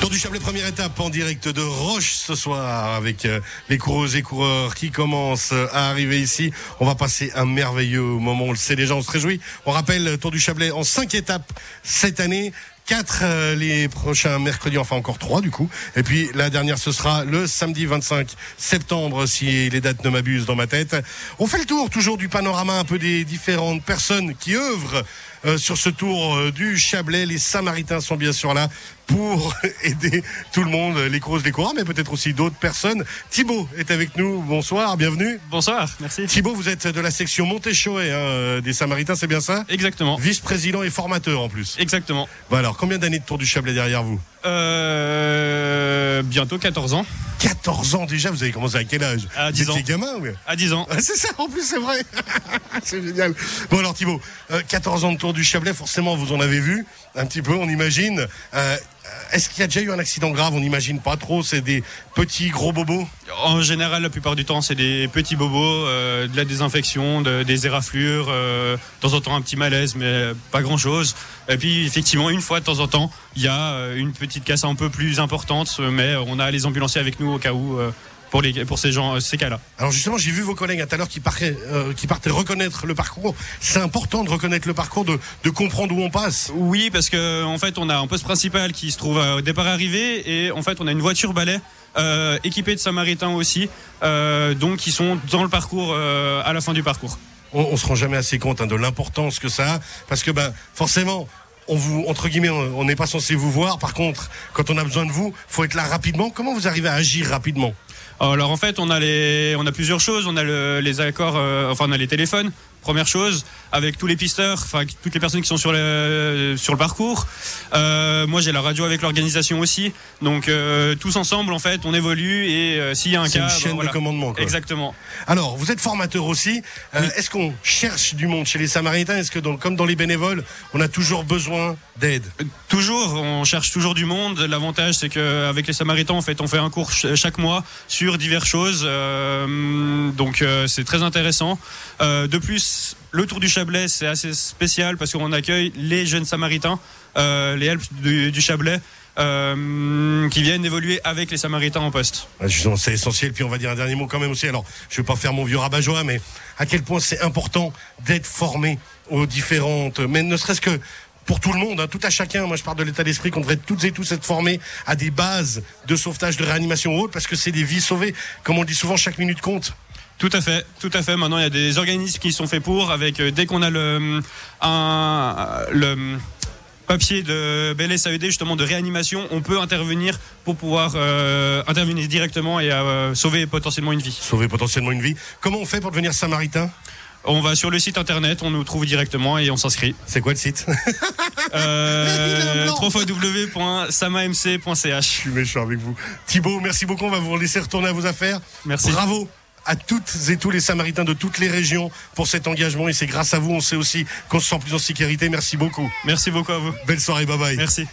Tour du Chablais, première étape en direct de Roche ce soir avec euh, les coureuses et coureurs qui commencent à arriver ici. On va passer un merveilleux moment, on le sait déjà, on se réjouit. On rappelle Tour du Chablais en cinq étapes cette année. Quatre euh, les prochains mercredis, enfin encore trois du coup. Et puis la dernière, ce sera le samedi 25 septembre, si les dates ne m'abusent dans ma tête. On fait le tour toujours du panorama un peu des différentes personnes qui œuvrent euh, sur ce tour euh, du Chablais. Les Samaritains sont bien sûr là pour aider tout le monde, les coureuses, les coureurs, mais peut-être aussi d'autres personnes. Thibaut est avec nous. Bonsoir, bienvenue. Bonsoir, merci. Thibaut, vous êtes de la section Montéchoé hein, des Samaritains, c'est bien ça? Exactement. Vice-président et formateur en plus. Exactement. Bon alors, combien d'années de Tour du Chablais derrière vous? Euh, Bientôt 14 ans. 14 ans déjà, vous avez commencé à quel âge À 10 ans. gamin, oui. À 10 ans. Ah, c'est ça, en plus, c'est vrai. c'est génial. Bon, alors, Thibaut, euh, 14 ans de Tour du Chablais, forcément, vous en avez vu un petit peu, on imagine. Euh, est-ce qu'il y a déjà eu un accident grave? On n'imagine pas trop. C'est des petits gros bobos? En général, la plupart du temps, c'est des petits bobos, euh, de la désinfection, de, des éraflures, euh, de temps en temps un petit malaise, mais pas grand-chose. Et puis, effectivement, une fois de temps en temps, il y a une petite casse un peu plus importante, mais on a les ambulanciers avec nous au cas où. Pour, les, pour ces gens, ces cas-là. Alors justement, j'ai vu vos collègues à tout à l'heure qui partaient, euh, qui partaient reconnaître le parcours. C'est important de reconnaître le parcours, de, de comprendre où on passe. Oui, parce que en fait, on a un poste principal qui se trouve au départ arrivé, et en fait, on a une voiture balai euh, équipée de samaritains aussi, euh, donc qui sont dans le parcours euh, à la fin du parcours. On, on se rend jamais assez compte hein, de l'importance que ça a, parce que ben forcément. On vous entre guillemets, on n'est pas censé vous voir. Par contre, quand on a besoin de vous, faut être là rapidement. Comment vous arrivez à agir rapidement? Alors en fait, on a les, on a plusieurs choses. On a le, les accords, euh, enfin on a les téléphones. Première chose, avec tous les pisteurs, enfin toutes les personnes qui sont sur le sur le parcours. Euh, moi, j'ai la radio avec l'organisation aussi. Donc euh, tous ensemble, en fait, on évolue et euh, s'il y a un cas, une ben, chaîne voilà. de commandement. Quoi. Exactement. Alors, vous êtes formateur aussi. Est-ce qu'on cherche du monde chez les Samaritains? Est-ce que, dans- comme dans les bénévoles, on a toujours besoin d'aide? Toujours, on cherche toujours du monde. L'avantage, c'est qu'avec les Samaritains, en fait, on fait un cours ch- chaque mois sur diverses choses. Donc, c'est très intéressant. De plus, le Tour du Chablais, c'est assez spécial parce qu'on accueille les jeunes Samaritains, euh, les Helps du, Chablais, euh, qui viennent évoluer avec les Samaritains en poste. Ah, c'est essentiel. Puis on va dire un dernier mot quand même aussi. Alors, je vais pas faire mon vieux rabat-joie, mais à quel point c'est important d'être formé aux différentes, mais ne serait-ce que pour tout le monde, hein, tout à chacun. Moi, je parle de l'état d'esprit qu'on devrait toutes et tous être formés à des bases de sauvetage, de réanimation ou autre, parce que c'est des vies sauvées. Comme on dit souvent, chaque minute compte. Tout à fait, tout à fait. Maintenant, il y a des organismes qui sont faits pour, avec euh, dès qu'on a le un le papier de BLSAED justement de réanimation, on peut intervenir pour pouvoir euh, intervenir directement et euh, sauver potentiellement une vie. Sauver potentiellement une vie. Comment on fait pour devenir samaritain? On va sur le site internet, on nous trouve directement et on s'inscrit. C'est quoi le site? Euh, www.samamc.ch. Je suis méchant avec vous. Thibaut, merci beaucoup. On va vous laisser retourner à vos affaires. Merci. Bravo à toutes et tous les Samaritains de toutes les régions pour cet engagement. Et c'est grâce à vous, on sait aussi qu'on se sent plus en sécurité. Merci beaucoup. Merci beaucoup à vous. Belle soirée, bye bye. Merci.